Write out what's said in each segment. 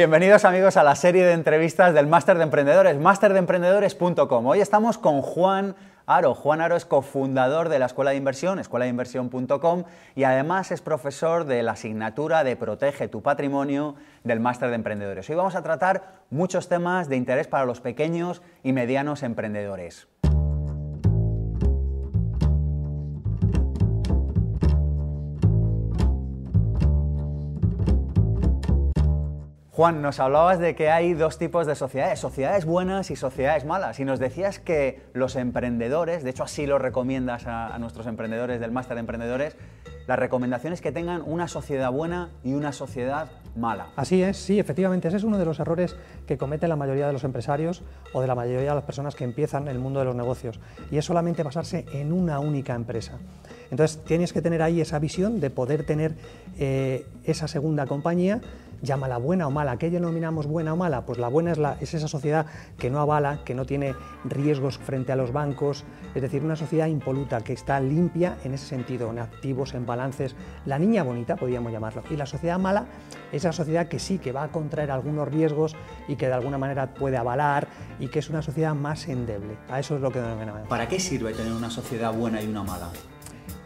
Bienvenidos amigos a la serie de entrevistas del Máster de Emprendedores, masterdeemprendedores.com. Hoy estamos con Juan Aro. Juan Aro es cofundador de la Escuela de Inversión, escuelainversión.com, y además es profesor de la asignatura de Protege tu Patrimonio del Máster de Emprendedores. Hoy vamos a tratar muchos temas de interés para los pequeños y medianos emprendedores. Juan, nos hablabas de que hay dos tipos de sociedades, sociedades buenas y sociedades malas, y nos decías que los emprendedores, de hecho así lo recomiendas a, nuestros emprendedores del máster de emprendedores, la recomendación es que tengan una sociedad buena y una sociedad mala. Así es, sí, efectivamente, ese es uno de los errores que cometen la mayoría de los empresarios o de la mayoría de las personas que empiezan el mundo de los negocios, y es solamente basarse en una única empresa. Entonces tienes que tener ahí esa visión de poder tener eh, esa segunda compañía llámala buena o mala. ¿Qué denominamos buena o mala? Pues la buena es, es esa sociedad que no avala, que no tiene riesgos frente a los bancos, es decir, una sociedad impoluta, que está limpia en ese sentido, en activos, en balances. La niña bonita, podríamos llamarlo. Y la sociedad mala es esa sociedad que sí, que va a contraer algunos riesgos y que de alguna manera puede avalar y que es una sociedad más endeble. A eso es lo que denominamos. ¿Para qué sirve tener una sociedad buena y una mala?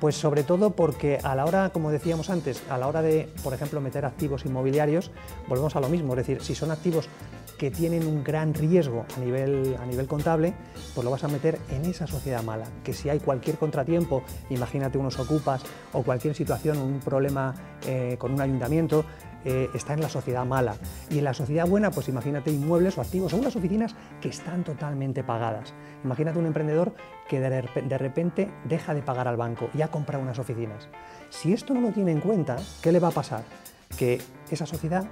Pues sobre todo porque a la hora, como decíamos antes, a la hora de, por ejemplo, meter activos inmobiliarios, volvemos a lo mismo, es decir, si son activos que tienen un gran riesgo a nivel, a nivel contable, pues lo vas a meter en esa sociedad mala, que si hay cualquier contratiempo, imagínate unos ocupas o cualquier situación, un problema eh, con un ayuntamiento, eh, está en la sociedad mala. Y en la sociedad buena, pues imagínate inmuebles o activos o unas oficinas que están totalmente pagadas. Imagínate un emprendedor que de repente deja de pagar al banco y ha comprado unas oficinas. Si esto no lo tiene en cuenta, ¿qué le va a pasar? Que esa sociedad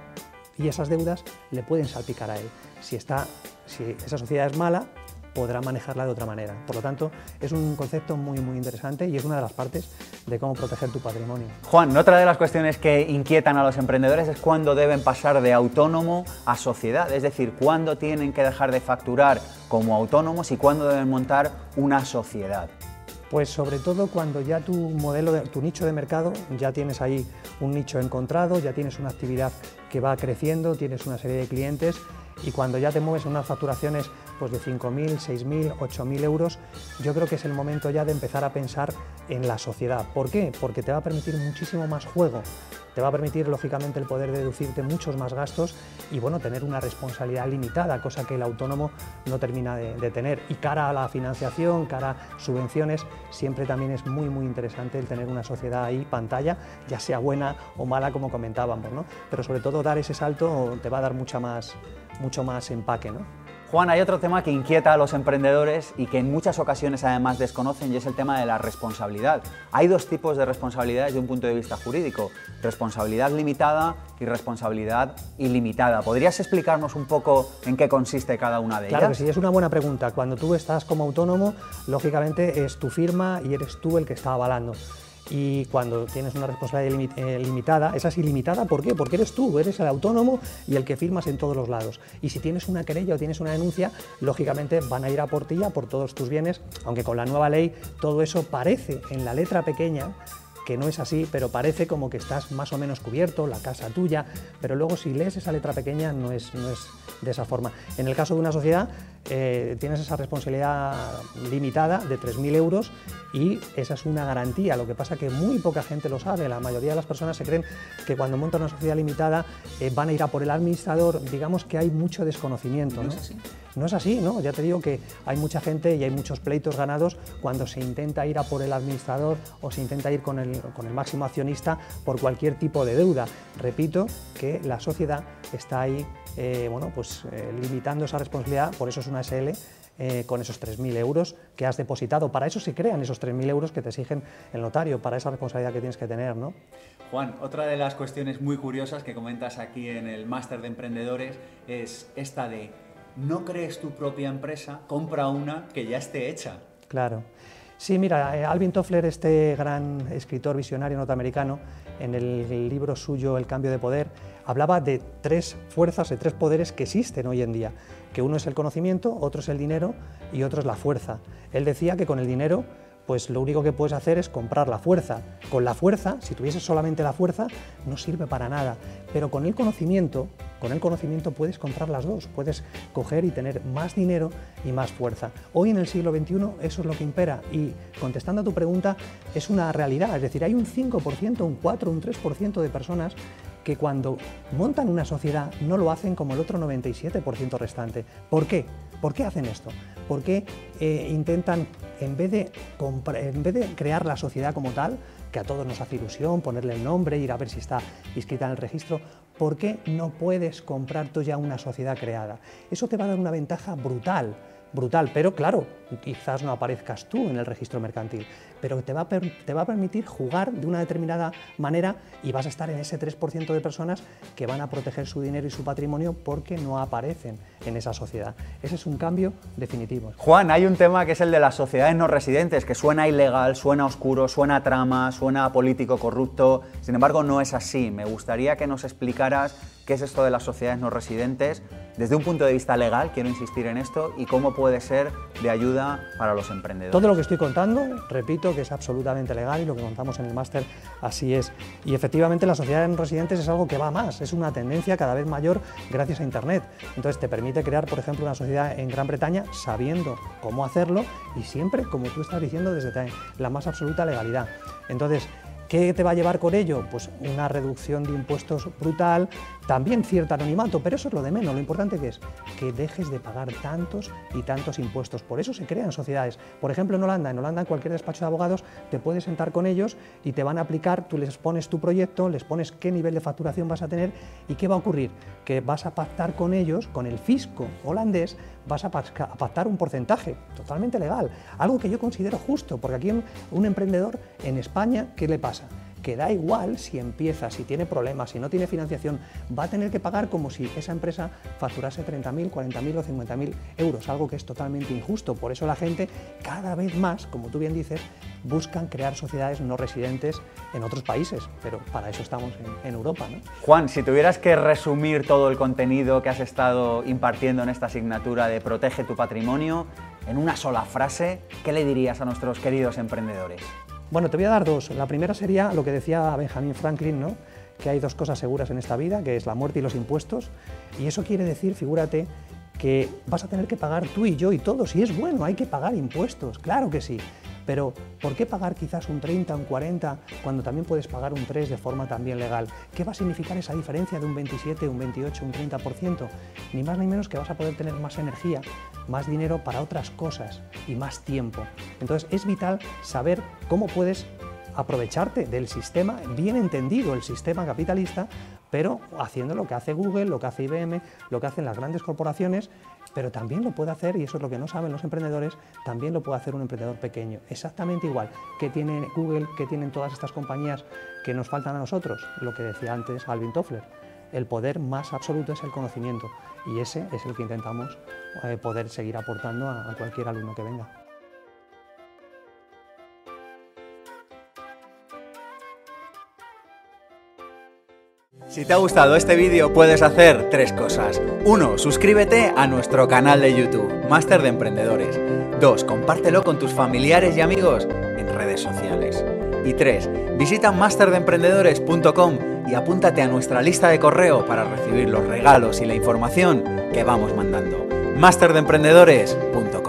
y esas deudas le pueden salpicar a él. Si, está, si esa sociedad es mala, podrá manejarla de otra manera. Por lo tanto, es un concepto muy, muy interesante y es una de las partes de cómo proteger tu patrimonio. Juan, otra de las cuestiones que inquietan a los emprendedores es cuándo deben pasar de autónomo a sociedad, es decir, cuándo tienen que dejar de facturar como autónomos y cuándo deben montar una sociedad. Pues sobre todo cuando ya tu modelo, de, tu nicho de mercado, ya tienes ahí un nicho encontrado, ya tienes una actividad que va creciendo, tienes una serie de clientes y cuando ya te mueves en unas facturaciones pues de 5.000, 6.000, 8.000 euros, yo creo que es el momento ya de empezar a pensar en la sociedad. ¿Por qué? Porque te va a permitir muchísimo más juego, te va a permitir lógicamente el poder deducirte muchos más gastos y bueno, tener una responsabilidad limitada, cosa que el autónomo no termina de, de, tener. Y cara a la financiación, cara a subvenciones, siempre también es muy muy interesante el tener una sociedad ahí pantalla, ya sea buena o mala como comentábamos, ¿no? Pero sobre todo dar ese salto te va a dar mucha más, mucho más empaque, ¿no? Juan, hay otro tema que inquieta a los emprendedores y que en muchas ocasiones además desconocen y es el tema de la responsabilidad. Hay dos tipos de responsabilidades de un punto de vista jurídico, responsabilidad limitada y responsabilidad ilimitada. ¿Podrías explicarnos un poco en qué consiste cada una de ellas? Claro que sí, es una buena pregunta. Cuando tú estás como autónomo, lógicamente es tu firma y eres tú el que está avalando y cuando tienes una responsabilidad eh, limitada, esa es ilimitada, ¿por qué? Porque eres tú, eres el autónomo y el que firmas en todos los lados. Y si tienes una querella o tienes una denuncia, lógicamente van a ir a por ti, a por todos tus bienes, aunque con la nueva ley todo eso parece en la letra pequeña que no es así, pero parece como que estás más o menos cubierto, la casa tuya, pero luego si lees esa letra pequeña no es, no es de esa forma. En el caso de una sociedad eh, tienes esa responsabilidad limitada de 3.000 euros y esa es una garantía. Lo que pasa que muy poca gente lo sabe. La mayoría de las personas se creen que cuando montan una sociedad limitada eh, van a ir a por el administrador. Digamos que hay mucho desconocimiento. ¿no? Es así? no es así, ¿no? Ya te digo que hay mucha gente y hay muchos pleitos ganados cuando se intenta ir a por el administrador o se intenta ir con el, con el máximo accionista por cualquier tipo de deuda. Repito que la sociedad está ahí eh, bueno, pues, limitando esa responsabilidad, por eso es una SL, eh, con esos 3.000 euros que has depositado. Para eso se crean esos 3.000 euros que te exigen el notario, para esa responsabilidad que tienes que tener. ¿no? Juan, otra de las cuestiones muy curiosas que comentas aquí en el máster de emprendedores es esta de no crees tu propia empresa, compra una que ya esté hecha. Claro. Sí, mira, eh, Alvin Toffler, este gran escritor visionario norteamericano, en el libro suyo El cambio de poder, hablaba de tres fuerzas, de tres poderes que existen hoy en día, que uno es el conocimiento, otro es el dinero y otro es la fuerza. Él decía que con el dinero pues lo único que puedes hacer es comprar la fuerza. Con la fuerza, si tuvieses solamente la fuerza, no sirve para nada. Pero con el conocimiento, con el conocimiento puedes comprar las dos, puedes coger y tener más dinero y más fuerza. Hoy en el siglo XXI eso es lo que impera y contestando a tu pregunta es una realidad, es decir, hay un 5%, un 4, un 3% de personas que cuando montan una sociedad no lo hacen como el otro 97% restante. ¿Por qué? ¿Por qué hacen esto? ¿Por qué eh, intentan, en vez, de en vez de crear la sociedad como tal, que a todos nos hace ilusión, ponerle el nombre, ir a ver si está inscrita en el registro, ¿por qué no puedes comprar tú ya una sociedad creada? Eso te va a dar una ventaja brutal brutal, pero claro, quizás no aparezcas tú en el registro mercantil, pero te va, a te va a permitir jugar de una determinada manera y vas a estar en ese 3% de personas que van a proteger su dinero y su patrimonio porque no aparecen en esa sociedad. Ese es un cambio definitivo. Juan, hay un tema que es el de las sociedades no residentes, que suena ilegal, suena oscuro, suena trama, suena político corrupto, sin embargo no es así. Me gustaría que nos explicaras qué es esto de las sociedades no residentes desde un punto de vista legal, quiero insistir en esto, y cómo puede ser de ayuda para los emprendedores. Todo lo que estoy contando, repito, que es absolutamente legal y lo que contamos en el máster así es. Y efectivamente las sociedades no residentes es algo que va más, es una tendencia cada vez mayor gracias a Internet. Entonces te permite crear, por ejemplo, una sociedad en Gran Bretaña sabiendo cómo hacerlo y siempre, como tú estás diciendo, desde la más absoluta legalidad. Entonces, ¿Qué te va a llevar con ello? Pues una reducción de impuestos brutal, también cierto anonimato, pero eso es lo de menos. Lo importante que es que dejes de pagar tantos y tantos impuestos. Por eso se crean sociedades. Por ejemplo, en Holanda, en Holanda en cualquier despacho de abogados te puedes sentar con ellos y te van a aplicar, tú les pones tu proyecto, les pones qué nivel de facturación vas a tener y qué va a ocurrir. Que vas a pactar con ellos, con el fisco holandés, vas a pactar un porcentaje totalmente legal. Algo que yo considero justo, porque aquí un emprendedor en España, ¿qué le pasa? Que da igual si empieza, si tiene problemas, si no tiene financiación, va a tener que pagar como si esa empresa facturase 30.000, 40.000 o 50.000 euros, algo que es totalmente injusto. Por eso la gente cada vez más, como tú bien dices, buscan crear sociedades no residentes en otros países, pero para eso estamos en, Europa. Juan, si tuvieras que resumir todo el contenido que has estado impartiendo en esta asignatura de Protege tu patrimonio, en una sola frase, ¿qué le dirías a nuestros queridos emprendedores? Bueno, te voy a dar dos. La primera sería lo que decía Benjamin Franklin, ¿no? que hay dos cosas seguras en esta vida, que es la muerte y los impuestos. Y eso quiere decir, figúrate, que vas a tener que pagar tú y yo y todos. Y es bueno, hay que pagar impuestos, claro que sí. Pero ¿por qué pagar quizás un 30, un 40 cuando también puedes pagar un 3 de forma también legal? ¿Qué va a significar esa diferencia de un 27, un 28, un 30%? Ni más ni menos que vas a poder tener más energía, más dinero para otras cosas y más tiempo. Entonces es vital saber cómo puedes aprovecharte del sistema, bien entendido el sistema capitalista, pero haciendo lo que hace Google, lo que hace IBM, lo que hacen las grandes corporaciones, pero también lo puede hacer, y eso es lo que no saben los emprendedores, también lo puede hacer un emprendedor pequeño, exactamente igual que tiene Google, que tienen todas estas compañías que nos faltan a nosotros, lo que decía antes Alvin Toffler. El poder más absoluto es el conocimiento y ese es el que intentamos eh, poder seguir aportando a cualquier alumno que venga. Si te ha gustado este vídeo puedes hacer tres cosas. 1. Suscríbete a nuestro canal de YouTube, Máster de Emprendedores. 2. Compártelo con tus familiares y amigos en redes sociales. Y 3. Visita masterdeemprendedores.com y apúntate a nuestra lista de correo para recibir los regalos y la información que vamos mandando. masterdeemprendedores.com